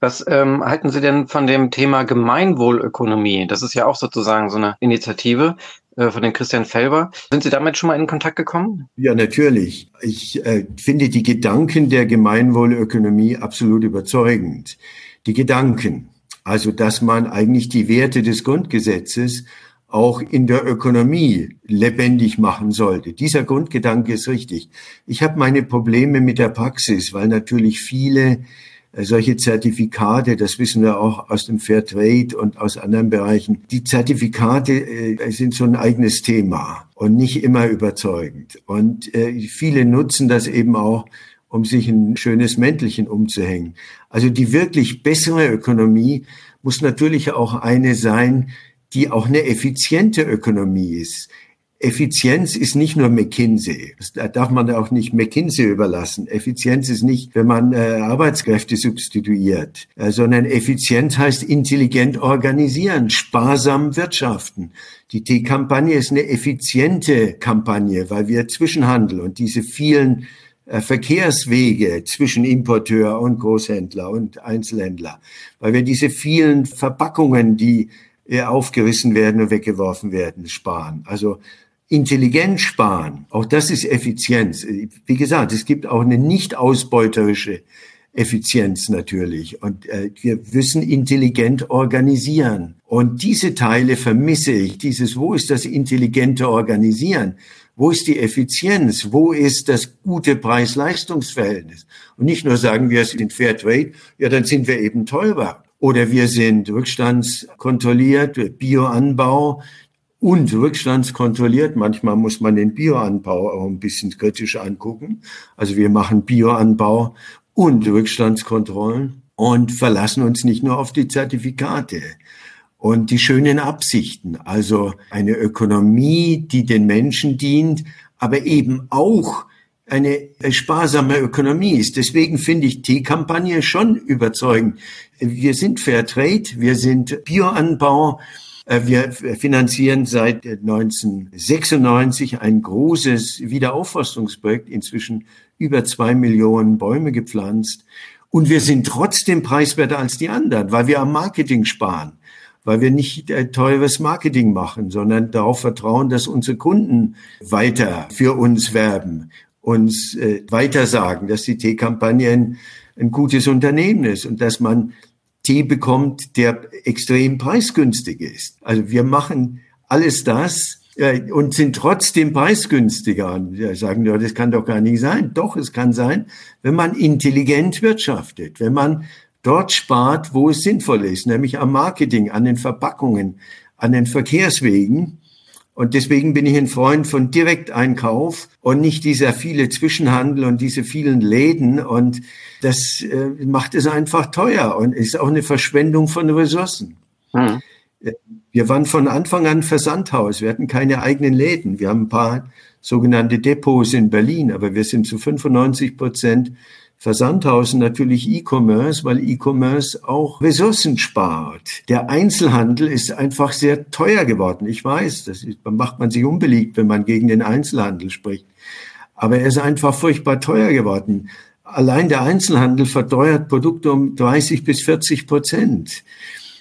Was ähm, halten Sie denn von dem Thema Gemeinwohlökonomie? Das ist ja auch sozusagen so eine Initiative äh, von den Christian Felber. Sind Sie damit schon mal in Kontakt gekommen? Ja, natürlich. Ich äh, finde die Gedanken der Gemeinwohlökonomie absolut überzeugend. Die Gedanken, also dass man eigentlich die Werte des Grundgesetzes auch in der Ökonomie lebendig machen sollte. Dieser Grundgedanke ist richtig. Ich habe meine Probleme mit der Praxis, weil natürlich viele solche Zertifikate, das wissen wir auch aus dem Fair Trade und aus anderen Bereichen, die Zertifikate äh, sind so ein eigenes Thema und nicht immer überzeugend. Und äh, viele nutzen das eben auch, um sich ein schönes Mäntelchen umzuhängen. Also die wirklich bessere Ökonomie muss natürlich auch eine sein, die auch eine effiziente Ökonomie ist. Effizienz ist nicht nur McKinsey. Das darf man auch nicht McKinsey überlassen. Effizienz ist nicht, wenn man äh, Arbeitskräfte substituiert, äh, sondern Effizienz heißt intelligent organisieren, sparsam wirtschaften. Die T-Kampagne ist eine effiziente Kampagne, weil wir Zwischenhandel und diese vielen äh, Verkehrswege zwischen Importeur und Großhändler und Einzelhändler, weil wir diese vielen Verpackungen, die äh, aufgerissen werden und weggeworfen werden, sparen. Also intelligent sparen, auch das ist Effizienz. Wie gesagt, es gibt auch eine nicht ausbeuterische Effizienz natürlich. Und äh, wir müssen intelligent organisieren. Und diese Teile vermisse ich. Dieses, wo ist das intelligente Organisieren? Wo ist die Effizienz? Wo ist das gute Preis-Leistungs-Verhältnis? Und nicht nur sagen, wir sind Fair Trade, ja, dann sind wir eben teurer. Oder wir sind rückstandskontrolliert, Bioanbau, und rückstandskontrolliert. Manchmal muss man den Bioanbau auch ein bisschen kritisch angucken. Also wir machen Bioanbau und Rückstandskontrollen und verlassen uns nicht nur auf die Zertifikate und die schönen Absichten. Also eine Ökonomie, die den Menschen dient, aber eben auch eine sparsame Ökonomie ist. Deswegen finde ich die Kampagne schon überzeugend. Wir sind Fairtrade, wir sind Bioanbau, wir finanzieren seit 1996 ein großes Wiederaufforstungsprojekt, inzwischen über zwei Millionen Bäume gepflanzt. Und wir sind trotzdem preiswerter als die anderen, weil wir am Marketing sparen, weil wir nicht äh, teures Marketing machen, sondern darauf vertrauen, dass unsere Kunden weiter für uns werben, uns äh, weitersagen, dass die T-Kampagne ein, ein gutes Unternehmen ist und dass man Tee bekommt, der extrem preisgünstig ist. Also wir machen alles das, und sind trotzdem preisgünstiger. Und ja, sagen, ja, das kann doch gar nicht sein. Doch, es kann sein, wenn man intelligent wirtschaftet, wenn man dort spart, wo es sinnvoll ist, nämlich am Marketing, an den Verpackungen, an den Verkehrswegen. Und deswegen bin ich ein Freund von Direkteinkauf und nicht dieser viele Zwischenhandel und diese vielen Läden. Und das äh, macht es einfach teuer und ist auch eine Verschwendung von Ressourcen. Hm. Wir waren von Anfang an Versandhaus. Wir hatten keine eigenen Läden. Wir haben ein paar sogenannte Depots in Berlin, aber wir sind zu 95 Prozent Versandhaus natürlich E-Commerce, weil E-Commerce auch Ressourcen spart. Der Einzelhandel ist einfach sehr teuer geworden. Ich weiß, das ist, macht man sich unbeliebt, wenn man gegen den Einzelhandel spricht. Aber er ist einfach furchtbar teuer geworden. Allein der Einzelhandel verteuert Produkte um 30 bis 40 Prozent.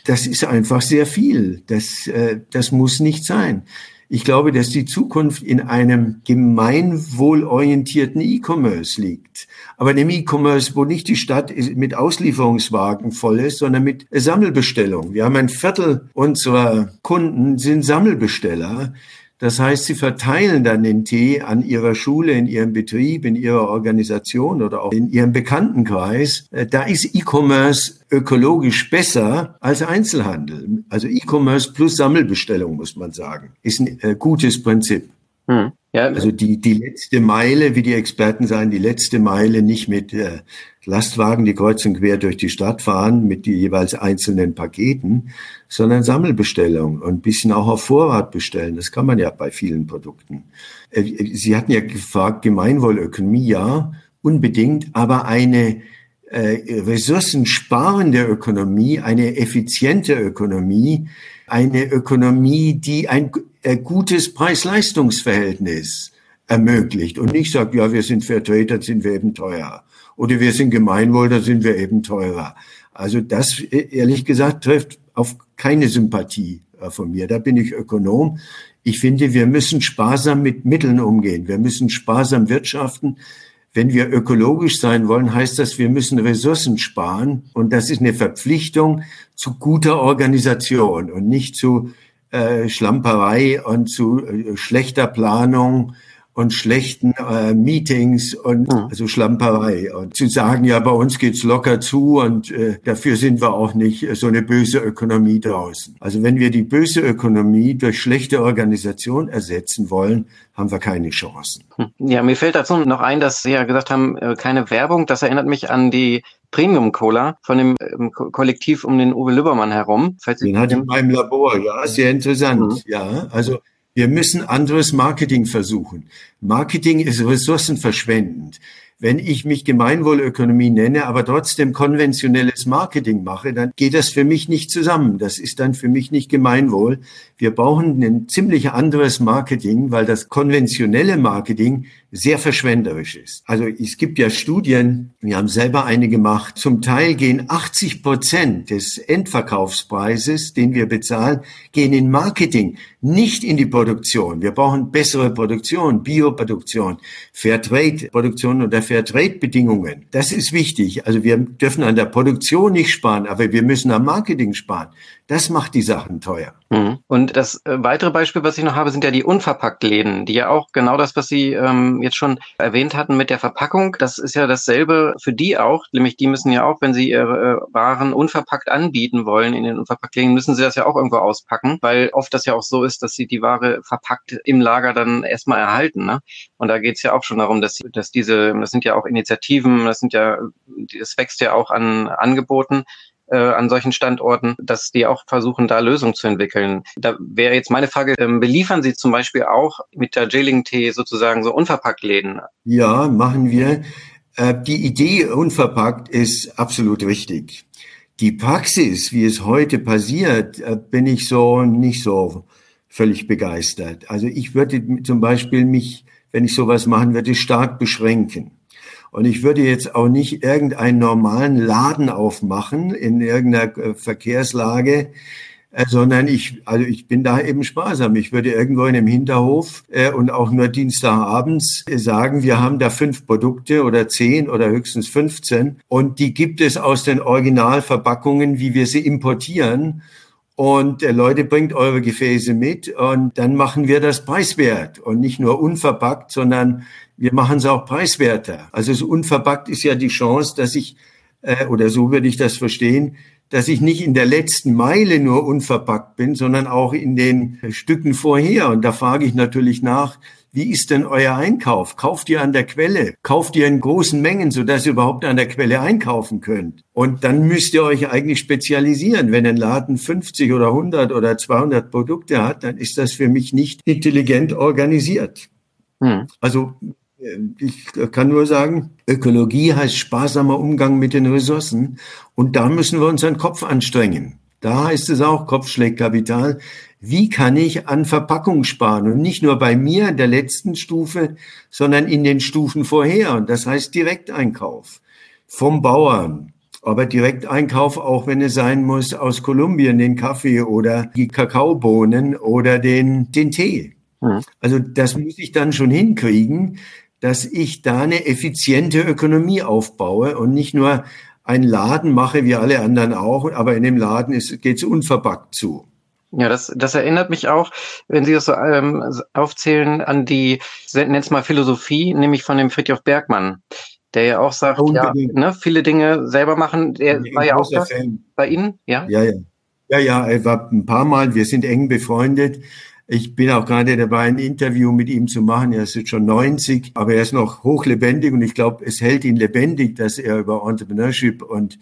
Das ist einfach sehr viel. Das, äh, das muss nicht sein. Ich glaube, dass die Zukunft in einem gemeinwohlorientierten E-Commerce liegt. Aber in einem E-Commerce, wo nicht die Stadt mit Auslieferungswagen voll ist, sondern mit Sammelbestellung. Wir haben ein Viertel unserer Kunden sind Sammelbesteller. Das heißt, sie verteilen dann den Tee an ihrer Schule, in ihrem Betrieb, in ihrer Organisation oder auch in ihrem Bekanntenkreis. Äh, da ist E-Commerce ökologisch besser als Einzelhandel. Also E-Commerce plus Sammelbestellung, muss man sagen, ist ein äh, gutes Prinzip. Hm. Ja. Also die, die letzte Meile, wie die Experten sagen, die letzte Meile nicht mit äh, Lastwagen, die kreuz und quer durch die Stadt fahren, mit die jeweils einzelnen Paketen, sondern Sammelbestellung und ein bisschen auch auf Vorrat bestellen. Das kann man ja bei vielen Produkten. Äh, Sie hatten ja gefragt, Gemeinwohlökonomie, ja, unbedingt, aber eine äh, ressourcensparende Ökonomie, eine effiziente Ökonomie, eine Ökonomie, die ein gutes Preis-Leistungs-Verhältnis ermöglicht und nicht sagt, ja, wir sind Vertreter, sind wir eben teuer. Oder wir sind Gemeinwohl, da sind wir eben teurer. Also das, e, ehrlich gesagt, trifft auf keine Sympathie äh, von mir. Da bin ich Ökonom. Ich finde, wir müssen sparsam mit Mitteln umgehen. Wir müssen sparsam wirtschaften. Wenn wir ökologisch sein wollen, heißt das, wir müssen Ressourcen sparen. Und das ist eine Verpflichtung zu guter Organisation und nicht zu äh, Schlamperei und zu äh, schlechter Planung und schlechten äh, Meetings und mhm. also Schlamperei. Und zu sagen, ja, bei uns geht's locker zu und äh, dafür sind wir auch nicht äh, so eine böse Ökonomie draußen. Also wenn wir die böse Ökonomie durch schlechte Organisation ersetzen wollen, haben wir keine Chancen. Hm. Ja, mir fällt dazu noch ein, dass Sie ja gesagt haben, äh, keine Werbung. Das erinnert mich an die Premium Cola von dem ähm, Kollektiv um den Uwe Lübbermann herum. den hatte ich in meinem Labor, ja, sehr interessant. Mhm. Ja, also wir müssen anderes Marketing versuchen. Marketing ist ressourcenverschwendend. Wenn ich mich Gemeinwohlökonomie nenne, aber trotzdem konventionelles Marketing mache, dann geht das für mich nicht zusammen. Das ist dann für mich nicht Gemeinwohl. Wir brauchen ein ziemlich anderes Marketing, weil das konventionelle Marketing sehr verschwenderisch ist. Also es gibt ja Studien, wir haben selber eine gemacht, zum Teil gehen 80 Prozent des Endverkaufspreises, den wir bezahlen, gehen in Marketing, nicht in die Produktion. Wir brauchen bessere Produktion, Bioproduktion, Fairtrade-Produktion oder Fairtrade-Bedingungen. Das ist wichtig. Also wir dürfen an der Produktion nicht sparen, aber wir müssen am Marketing sparen. Das macht die Sachen teuer. Mhm. Und das äh, weitere Beispiel, was ich noch habe, sind ja die Unverpacktläden, die ja auch genau das, was Sie ähm, jetzt schon erwähnt hatten mit der Verpackung, das ist ja dasselbe für die auch, nämlich die müssen ja auch, wenn sie ihre äh, Waren unverpackt anbieten wollen in den Unverpacktläden, müssen sie das ja auch irgendwo auspacken, weil oft das ja auch so ist, dass sie die Ware verpackt im Lager dann erstmal erhalten. Ne? Und da geht es ja auch schon darum, dass, dass diese, das sind ja auch Initiativen, das sind ja, das wächst ja auch an Angeboten, äh, an solchen Standorten, dass die auch versuchen, da Lösungen zu entwickeln. Da wäre jetzt meine Frage, ähm, beliefern Sie zum Beispiel auch mit der Jailing-Tee sozusagen so Unverpackt-Läden? Ja, machen wir. Äh, die Idee unverpackt ist absolut richtig. Die Praxis, wie es heute passiert, äh, bin ich so nicht so völlig begeistert. Also ich würde zum Beispiel mich, wenn ich sowas machen würde, stark beschränken. Und ich würde jetzt auch nicht irgendeinen normalen Laden aufmachen in irgendeiner äh, Verkehrslage, äh, sondern ich, also ich bin da eben sparsam. Ich würde irgendwo in einem Hinterhof äh, und auch nur Dienstagabends äh, sagen, wir haben da fünf Produkte oder zehn oder höchstens 15 und die gibt es aus den Originalverpackungen, wie wir sie importieren. Und äh, Leute, bringt eure Gefäße mit und dann machen wir das preiswert und nicht nur unverpackt, sondern wir machen es auch preiswerter. Also das unverpackt ist ja die Chance, dass ich, äh, oder so würde ich das verstehen, dass ich nicht in der letzten Meile nur unverpackt bin, sondern auch in den Stücken vorher. Und da frage ich natürlich nach, wie ist denn euer Einkauf? Kauft ihr an der Quelle? Kauft ihr in großen Mengen, sodass ihr überhaupt an der Quelle einkaufen könnt? Und dann müsst ihr euch eigentlich spezialisieren. Wenn ein Laden 50 oder 100 oder 200 Produkte hat, dann ist das für mich nicht intelligent organisiert. Hm. Also ich kann nur sagen, Ökologie heißt sparsamer Umgang mit den Ressourcen. Und da müssen wir unseren Kopf anstrengen. Da heißt es auch, Kopf schlägt Kapital wie kann ich an Verpackung sparen? Und nicht nur bei mir in der letzten Stufe, sondern in den Stufen vorher. Und das heißt Direkteinkauf vom Bauern. Aber Direkteinkauf, auch wenn es sein muss, aus Kolumbien, den Kaffee oder die Kakaobohnen oder den, den Tee. Mhm. Also das muss ich dann schon hinkriegen, dass ich da eine effiziente Ökonomie aufbaue und nicht nur einen Laden mache, wie alle anderen auch, aber in dem Laden geht es unverpackt zu. Ja, das, das erinnert mich auch, wenn Sie das so ähm, aufzählen, an die, nennt's mal Philosophie, nämlich von dem Friedhof Bergmann, der ja auch sagt, ja, ne, viele Dinge selber machen. Der war ja auch das bei Ihnen, ja? Ja, ja. Ja, ja, er war ein paar Mal, wir sind eng befreundet. Ich bin auch gerade dabei, ein Interview mit ihm zu machen. Er ist jetzt schon 90, aber er ist noch hochlebendig und ich glaube, es hält ihn lebendig, dass er über Entrepreneurship und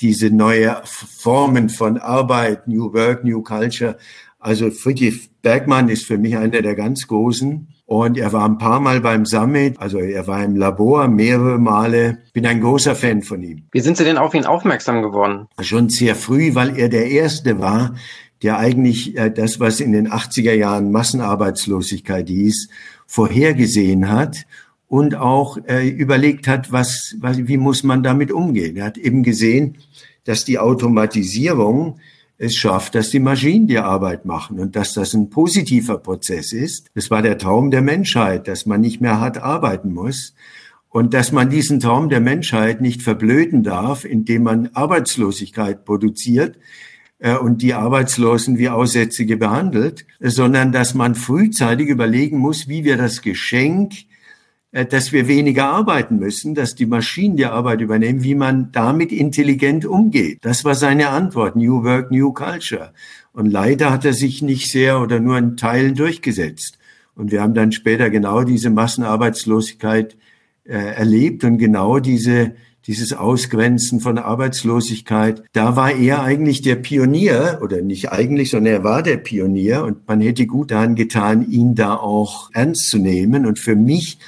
diese neue Formen von Arbeit, New Work, New Culture. Also Friedrich Bergmann ist für mich einer der ganz großen. Und er war ein paar Mal beim Summit, also er war im Labor mehrere Male. Bin ein großer Fan von ihm. Wie sind Sie denn auf ihn aufmerksam geworden? Schon sehr früh, weil er der Erste war, der eigentlich äh, das, was in den 80er Jahren Massenarbeitslosigkeit hieß, vorhergesehen hat und auch äh, überlegt hat, was, wie muss man damit umgehen. Er hat eben gesehen, dass die Automatisierung es schafft, dass die Maschinen die Arbeit machen und dass das ein positiver Prozess ist. Das war der Traum der Menschheit, dass man nicht mehr hart arbeiten muss und dass man diesen Traum der Menschheit nicht verblöden darf, indem man Arbeitslosigkeit produziert und die Arbeitslosen wie Aussätzige behandelt, sondern dass man frühzeitig überlegen muss, wie wir das Geschenk äh, dass wir weniger arbeiten müssen, dass die Maschinen die Arbeit übernehmen, wie man damit intelligent umgeht. Das war seine Antwort. New Work, New Culture. Und leider hat er sich nicht sehr oder nur in Teilen durchgesetzt. Und wir haben dann später genau diese Massenarbeitslosigkeit äh, erlebt und genau diese, dieses Ausgrenzen von Arbeitslosigkeit. Da war er eigentlich der Pionier oder nicht eigentlich, sondern er war der Pionier und man hätte gut daran getan, ihn da auch ernst zu nehmen. Und für mich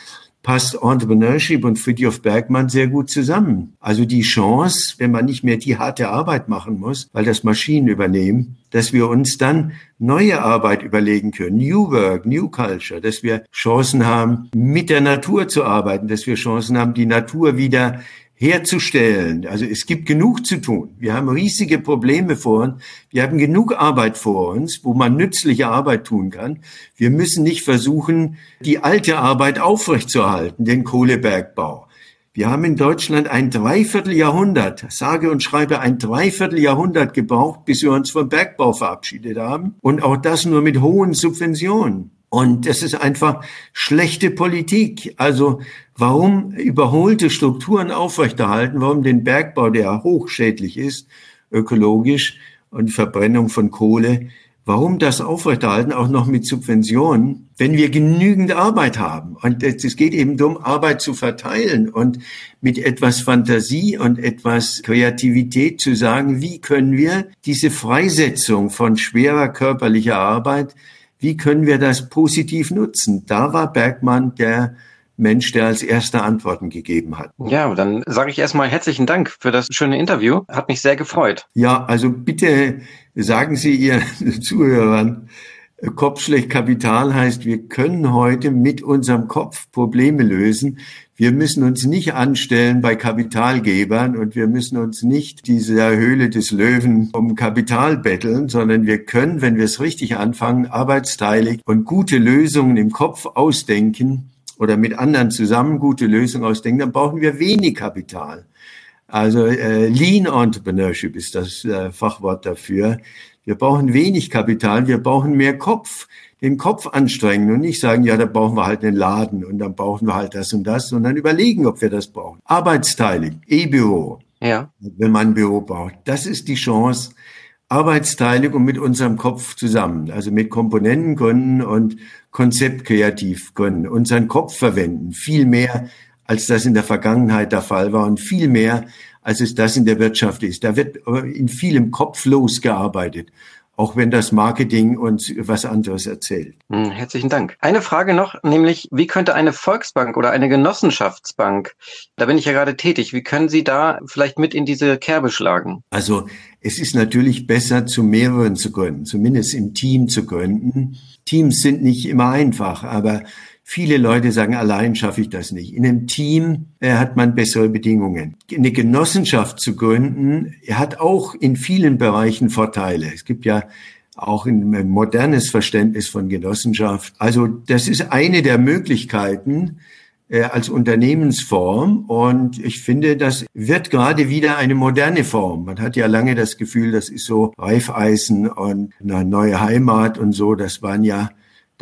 passt Entrepreneurship und Friedhof Bergmann sehr gut zusammen. Also die Chance, wenn man nicht mehr die harte Arbeit machen muss, weil das Maschinen übernehmen, dass wir uns dann neue Arbeit überlegen können, New Work, New Culture, dass wir Chancen haben, mit der Natur zu arbeiten, dass wir Chancen haben, die Natur wieder herzustellen. Also es gibt genug zu tun. Wir haben riesige Probleme vor uns. Wir haben genug Arbeit vor uns, wo man nützliche Arbeit tun kann. Wir müssen nicht versuchen, die alte Arbeit aufrechtzuerhalten, den Kohlebergbau. Wir haben in Deutschland ein Dreivierteljahrhundert, sage und schreibe ein Dreivierteljahrhundert gebraucht, bis wir uns vom Bergbau verabschiedet haben. Und auch das nur mit hohen Subventionen. Und das ist einfach schlechte Politik. Also warum überholte Strukturen aufrechterhalten, warum den Bergbau, der hochschädlich ist, ökologisch und Verbrennung von Kohle, warum das aufrechterhalten, auch noch mit Subventionen, wenn wir genügend Arbeit haben. Und es geht eben darum, Arbeit zu verteilen und mit etwas Fantasie und etwas Kreativität zu sagen, wie können wir diese Freisetzung von schwerer körperlicher Arbeit wie können wir das positiv nutzen? Da war Bergmann der Mensch, der als erster Antworten gegeben hat. Ja, dann sage ich erstmal herzlichen Dank für das schöne Interview. Hat mich sehr gefreut. Ja, also bitte sagen Sie Ihren Zuhörern, Kopfschlecht Kapital heißt, wir können heute mit unserem Kopf Probleme lösen. Wir müssen uns nicht anstellen bei Kapitalgebern und wir müssen uns nicht dieser Höhle des Löwen um Kapital betteln, sondern wir können, wenn wir es richtig anfangen, arbeitsteilig und gute Lösungen im Kopf ausdenken oder mit anderen zusammen gute Lösungen ausdenken, dann brauchen wir wenig Kapital. Also äh, Lean Entrepreneurship ist das äh, Fachwort dafür Wir brauchen wenig Kapital, wir brauchen mehr Kopf, den Kopf anstrengen und nicht sagen, ja, da brauchen wir halt einen Laden und dann brauchen wir halt das und das, sondern überlegen, ob wir das brauchen. Arbeitsteile, E-Büro, ja. wenn man ein Büro braucht. Das ist die Chance, Arbeitsteile und mit unserem Kopf zusammen, also mit Komponenten können und konzeptkreativ können, unseren Kopf verwenden, viel mehr, als das in der Vergangenheit der Fall war und viel mehr, als es das in der Wirtschaft ist. Da wird in vielem kopflos gearbeitet auch wenn das Marketing uns was anderes erzählt. Hm, herzlichen Dank. Eine Frage noch, nämlich wie könnte eine Volksbank oder eine Genossenschaftsbank, da bin ich ja gerade tätig, wie können Sie da vielleicht mit in diese Kerbe schlagen? Also es ist natürlich besser, zu mehreren zu gründen, zumindest im Team zu gründen. Teams sind nicht immer einfach, aber Viele Leute sagen, allein schaffe ich das nicht. In einem Team äh, hat man bessere Bedingungen. Eine Genossenschaft zu gründen, hat auch in vielen Bereichen Vorteile. Es gibt ja auch ein modernes Verständnis von Genossenschaft. Also das ist eine der Möglichkeiten äh, als Unternehmensform und ich finde, das wird gerade wieder eine moderne Form. Man hat ja lange das Gefühl, das ist so Reifeisen und eine neue Heimat und so. Das waren ja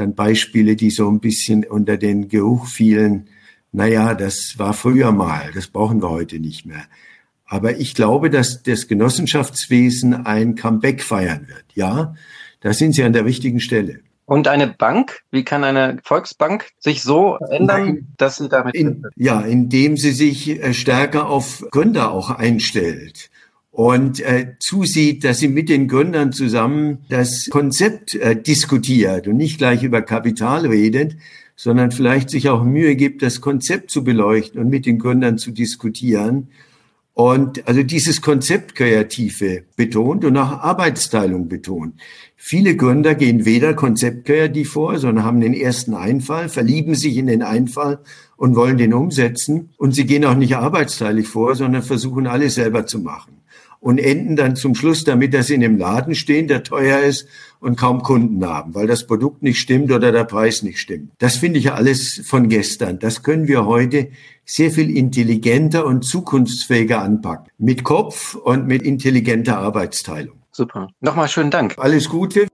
dann Beispiele, die so ein bisschen unter den Geruch fielen. Naja, das war früher mal, das brauchen wir heute nicht mehr. Aber ich glaube, dass das Genossenschaftswesen ein Comeback feiern wird. Ja, da sind Sie an der richtigen Stelle. Und eine Bank, wie kann eine Volksbank sich so ändern, dass sie damit. In, ja, indem sie sich äh, stärker auf Gründer auch einstellt und äh, zusieht, dass sie mit den Gründern zusammen das Konzept äh, diskutiert und nicht gleich über Kapital redet, sondern vielleicht sich auch Mühe gibt, das Konzept zu beleuchten und mit den Gründern zu diskutieren. Und also dieses Konzept Kreative betont und auch Arbeitsteilung betont. Viele Gründer gehen weder konzeptkreativ vor, sondern haben den ersten Einfall, verlieben sich in den Einfall und wollen den umsetzen. Und sie gehen auch nicht arbeitsteilig vor, sondern versuchen alles selber zu machen und enden dann zum Schluss damit, dass sie in einem Laden stehen, der teuer ist und kaum Kunden haben, weil das Produkt nicht stimmt oder der Preis nicht stimmt. Das finde ich alles von gestern. Das können wir heute sehr viel intelligenter und zukunftsfähiger anpacken. Mit Kopf und mit intelligenter Arbeitsteilung. Super. Nochmal schönen Dank. Alles Gute.